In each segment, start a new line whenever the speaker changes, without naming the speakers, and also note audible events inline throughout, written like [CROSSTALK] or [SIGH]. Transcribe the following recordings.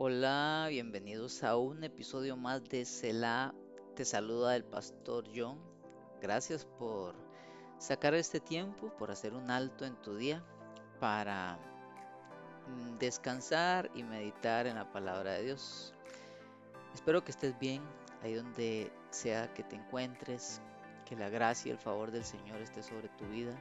Hola, bienvenidos a un episodio más de Selah. Te saluda el pastor John. Gracias por sacar este tiempo, por hacer un alto en tu día para mm, descansar y meditar en la palabra de Dios. Espero que estés bien ahí donde sea que te encuentres, que la gracia y el favor del Señor esté sobre tu vida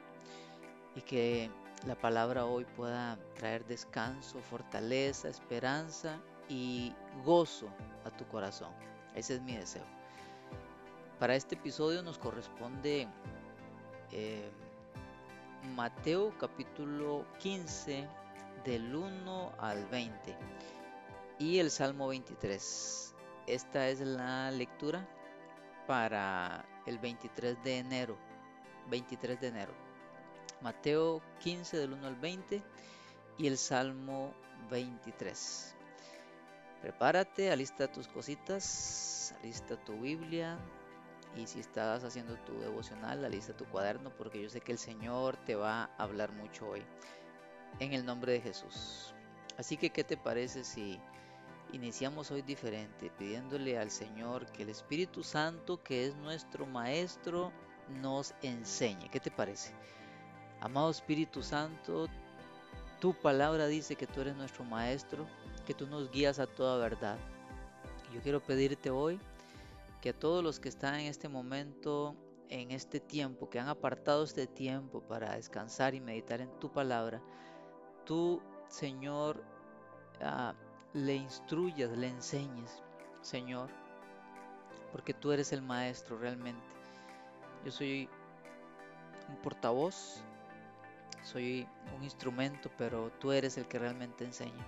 y que la palabra hoy pueda traer descanso, fortaleza, esperanza y gozo a tu corazón. Ese es mi deseo. Para este episodio nos corresponde eh, Mateo capítulo 15 del 1 al 20 y el Salmo 23. Esta es la lectura para el 23 de enero. 23 de enero. Mateo 15 del 1 al 20 y el Salmo 23. Prepárate, alista tus cositas, alista tu Biblia y si estás haciendo tu devocional, alista tu cuaderno porque yo sé que el Señor te va a hablar mucho hoy. En el nombre de Jesús. Así que, ¿qué te parece si iniciamos hoy diferente, pidiéndole al Señor que el Espíritu Santo, que es nuestro Maestro, nos enseñe? ¿Qué te parece? Amado Espíritu Santo, tu palabra dice que tú eres nuestro Maestro, que tú nos guías a toda verdad. Yo quiero pedirte hoy que a todos los que están en este momento, en este tiempo, que han apartado este tiempo para descansar y meditar en tu palabra, tú, Señor, ah, le instruyas, le enseñes, Señor, porque tú eres el Maestro realmente. Yo soy un portavoz soy un instrumento, pero tú eres el que realmente enseña.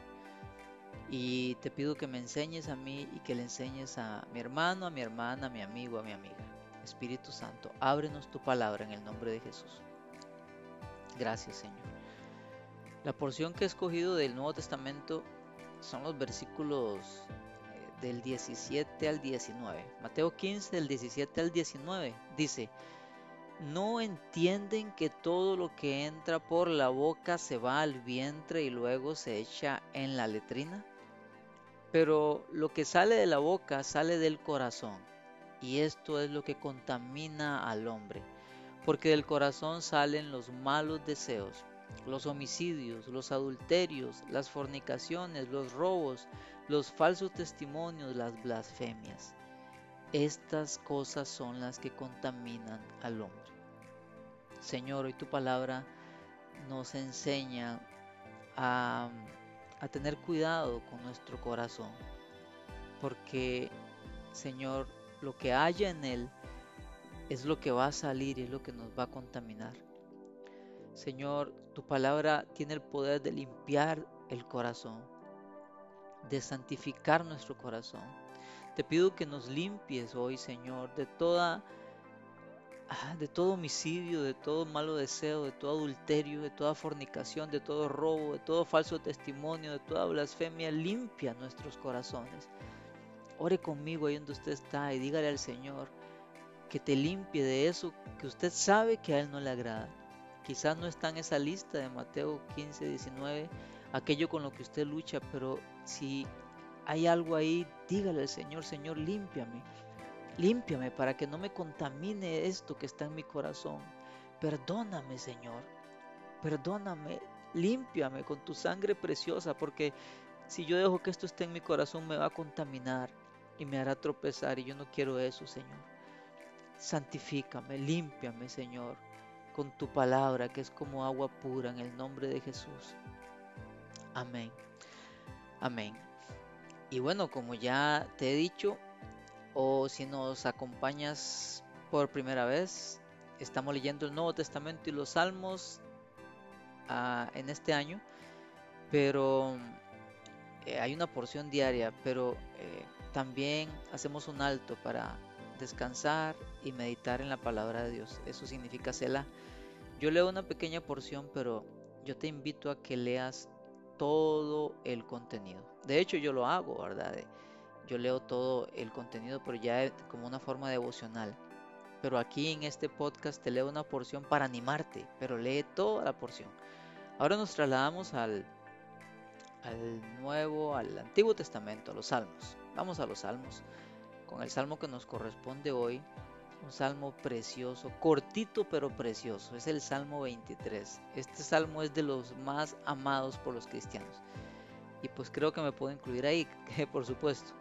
Y te pido que me enseñes a mí y que le enseñes a mi hermano, a mi hermana, a mi amigo, a mi amiga. Espíritu Santo, ábrenos tu palabra en el nombre de Jesús. Gracias, Señor. La porción que he escogido del Nuevo Testamento son los versículos eh, del 17 al 19. Mateo 15 del 17 al 19 dice, ¿No entienden que todo lo que entra por la boca se va al vientre y luego se echa en la letrina? Pero lo que sale de la boca sale del corazón, y esto es lo que contamina al hombre, porque del corazón salen los malos deseos, los homicidios, los adulterios, las fornicaciones, los robos, los falsos testimonios, las blasfemias. Estas cosas son las que contaminan al hombre. Señor, hoy tu palabra nos enseña a, tener cuidado con nuestro corazón, porque, Señor, lo que haya en él es lo que va a salir y es lo que nos va a contaminar. Señor, tu palabra tiene el poder de limpiar el corazón, de santificar nuestro corazón. Te pido que nos limpies hoy, Señor, de toda ah, de todo homicidio, de todo malo deseo, de todo adulterio, de toda fornicación, de todo robo, de todo falso testimonio, de toda blasfemia, limpia nuestros corazones. Ore conmigo ahí donde usted está y dígale al Señor que te limpie de eso que usted sabe que a Él no le agrada. Quizás no está en esa lista de Mateo 15, 19, aquello con lo que usted lucha, pero si hay algo ahí, dígale al Señor, Señor, límpiame. Límpiame para que no me contamine esto que está en mi corazón. Perdóname, Señor. Perdóname. Límpiame con tu sangre preciosa, porque si yo dejo que esto esté en mi corazón me va a contaminar y me hará tropezar y yo no quiero eso, Señor. Santifícame, límpiame, Señor, con tu palabra que es como agua pura en el nombre de Jesús. Amén. Amén. Y bueno, como ya te he dicho, o si nos acompañas por primera vez, estamos leyendo el Nuevo Testamento y los Salmos ah, en este año, pero eh, hay una porción diaria, pero eh, también hacemos un alto para descansar y meditar en la palabra de Dios. Eso significa Selah. Yo leo una pequeña porción, pero yo te invito a que leas todo el contenido. De hecho, yo lo hago, ¿verdad? Yo leo todo el contenido, pero ya como una forma devocional. Pero aquí en este podcast te leo una porción para animarte, pero lee toda la porción. Ahora nos trasladamos al, al Nuevo, al Antiguo Testamento, a los Salmos. Vamos a los Salmos, con el Salmo que nos corresponde hoy, un salmo precioso, cortito pero precioso, es el Salmo 23. Este salmo es de los más amados por los cristianos. Y pues creo que me puedo incluir ahí, [LAUGHS] por supuesto.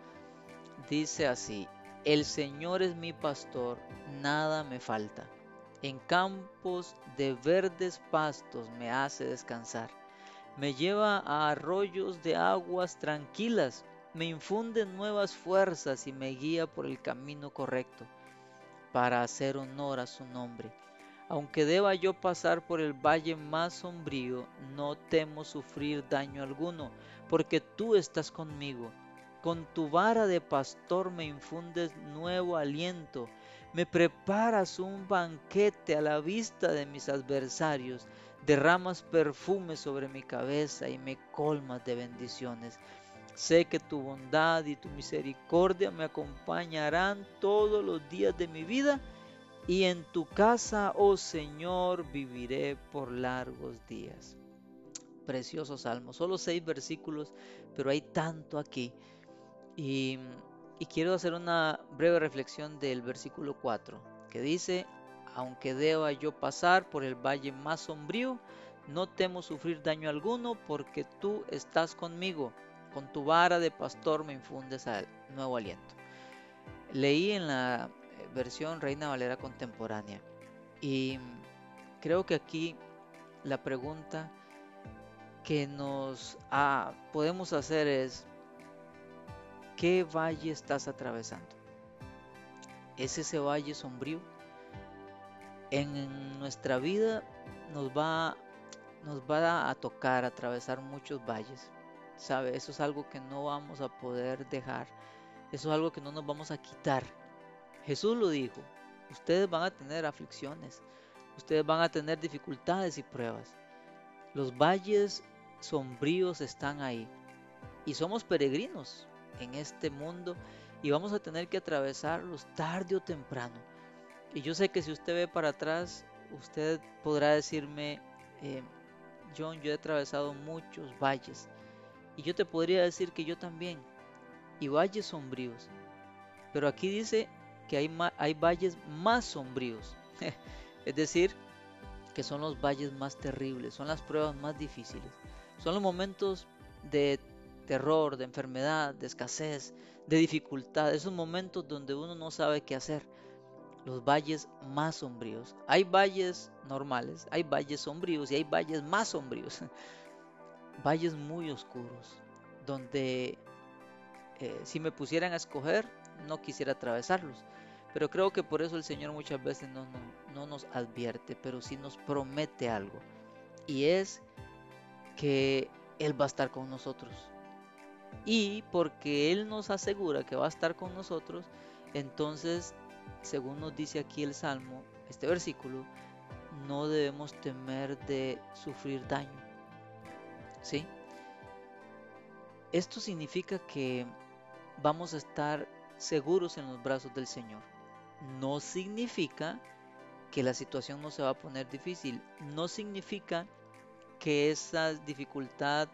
Dice así, el Señor es mi pastor, nada me falta. En campos de verdes pastos me hace descansar. Me lleva a arroyos de aguas tranquilas. Me infunde nuevas fuerzas y me guía por el camino correcto para hacer honor a su nombre. Aunque deba yo pasar por el valle más sombrío, no temo sufrir daño alguno, porque tú estás conmigo. Con tu vara de pastor me infundes nuevo aliento, me preparas un banquete a la vista de mis adversarios, derramas perfume sobre mi cabeza y me colmas de bendiciones. Sé que tu bondad y tu misericordia me acompañarán todos los días de mi vida y en tu casa, oh Señor, viviré por largos días. Precioso salmo, solo seis versículos, pero hay tanto aquí. Y, quiero hacer una breve reflexión del versículo 4, que dice, aunque deba yo pasar por el valle más sombrío, no temo sufrir daño alguno porque tú estás conmigo con tu vara de pastor me infundes al nuevo aliento. Leí en la versión Reina Valera contemporánea y creo que aquí la pregunta que nos ah, podemos hacer es ¿qué valle estás atravesando? ¿Es ese valle sombrío? En nuestra vida nos va, nos va a tocar atravesar muchos valles ¿sabe? Eso es algo que no vamos a poder dejar. Eso es algo que no nos vamos a quitar. Jesús lo dijo. Ustedes van a tener aflicciones. Ustedes van a tener dificultades y pruebas. Los valles sombríos están ahí. Y somos peregrinos en este mundo y vamos a tener que atravesarlos tarde o temprano. Y yo sé que si usted ve para atrás, usted podrá decirme, eh, John, yo he atravesado muchos valles y yo te podría decir que yo también. Y valles sombríos. Pero aquí dice que hay, hay valles más sombríos. [LAUGHS] es decir, que son los valles más terribles, son las pruebas más difíciles. Son los momentos de terror, de enfermedad, de escasez, de dificultad. Esos momentos donde uno no sabe qué hacer. Los valles más sombríos. Hay valles normales, hay valles sombríos y hay valles más sombríos. [LAUGHS] valles muy oscuros, donde eh, si me pusieran a escoger, no quisiera atravesarlos. Pero creo que por eso el Señor muchas veces no, no, nos advierte, pero sí nos promete algo. Y es que Él va a estar con nosotros. Y porque Él nos asegura que va a estar con nosotros, entonces, según nos dice aquí el Salmo, este versículo, no debemos temer de sufrir daño ¿sí? Esto significa que vamos a estar seguros en los brazos del Señor. No significa que la situación no se va a poner difícil. No significa que esa dificultad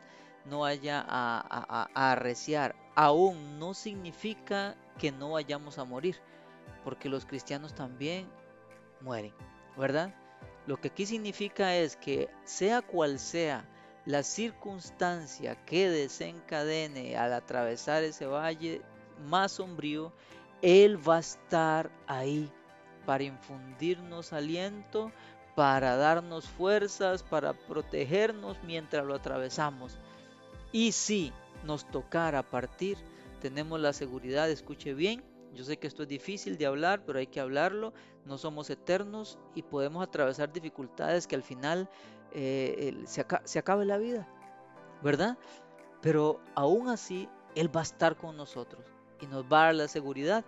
no vaya a, arreciar. Aún no significa que no vayamos a morir. Porque los cristianos también mueren. ¿Verdad? Lo que aquí significa es que sea cual sea la circunstancia que desencadene al atravesar ese valle más sombrío, Él va a estar ahí para infundirnos aliento, para darnos fuerzas, para protegernos mientras lo atravesamos. Y si nos tocara partir, tenemos la seguridad, escuche bien, yo sé que esto es difícil de hablar, pero hay que hablarlo. No somos eternos y podemos atravesar dificultades que al final eh, se, se acabe la vida, ¿verdad? Pero aún así, Él va a estar con nosotros y nos va a dar la seguridad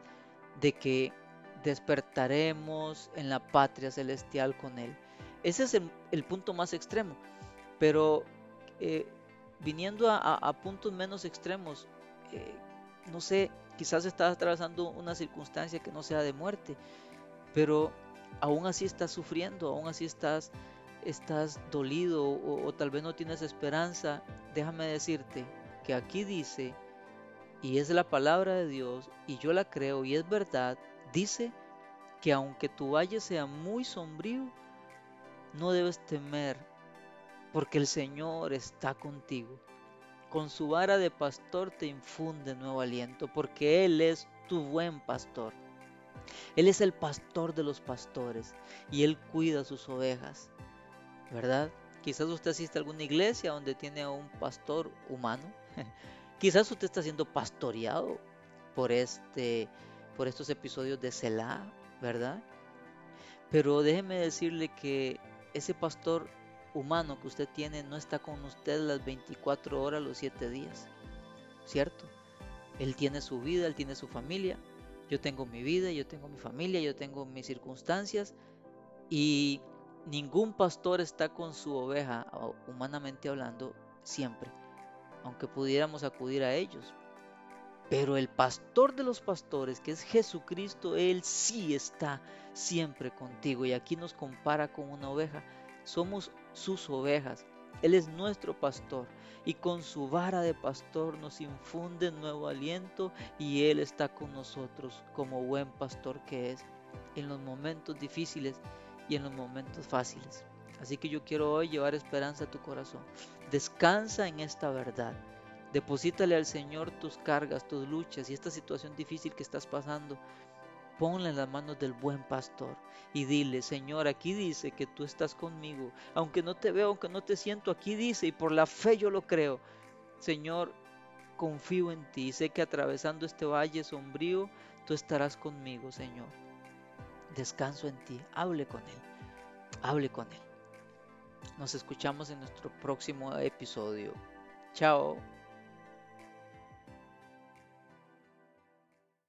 de que despertaremos en la patria celestial con Él. Ese es el, punto más extremo. Pero eh, viniendo a, puntos menos extremos, eh, no sé, quizás estás atravesando una circunstancia que no sea de muerte, pero aún así estás sufriendo, aún así estás estás dolido o, o tal vez no tienes esperanza, déjame decirte que aquí dice, y es la palabra de Dios, y yo la creo y es verdad, dice que aunque tu valle sea muy sombrío, no debes temer, porque el Señor está contigo. Con su vara de pastor te infunde nuevo aliento, porque Él es tu buen pastor. Él es el pastor de los pastores y Él cuida sus ovejas, ¿verdad? Quizás usted asiste a alguna iglesia donde tiene a un pastor humano. Quizás usted está siendo pastoreado por, este, por estos episodios de Selah, ¿verdad? Pero déjeme decirle que ese pastor humano que usted tiene no está con usted las 24 horas, los 7 días, ¿cierto? Él tiene su vida, él tiene su familia, yo tengo mi vida, yo tengo mi familia, yo tengo mis circunstancias y ningún pastor está con su oveja, humanamente hablando, siempre, aunque pudiéramos acudir a ellos. Pero el pastor de los pastores, que es Jesucristo, Él sí está siempre contigo. Y aquí nos compara con una oveja. Somos sus ovejas. Él es nuestro pastor y con su vara de pastor nos infunde nuevo aliento y Él está con nosotros como buen pastor que es en los momentos difíciles y en los momentos fáciles. Así que yo quiero hoy llevar esperanza a tu corazón. Descansa en esta verdad. Deposítale al Señor tus cargas, tus luchas y esta situación difícil que estás pasando. Ponla en las manos del buen pastor y dile, Señor, aquí dice que tú estás conmigo. Aunque no te veo, aunque no te siento, aquí dice y por la fe yo lo creo. Señor, confío en ti. Sé que atravesando este valle sombrío, tú estarás conmigo, Señor. Descanso en ti. Hable con Él. Hable con Él. Nos escuchamos en nuestro próximo episodio. Chao.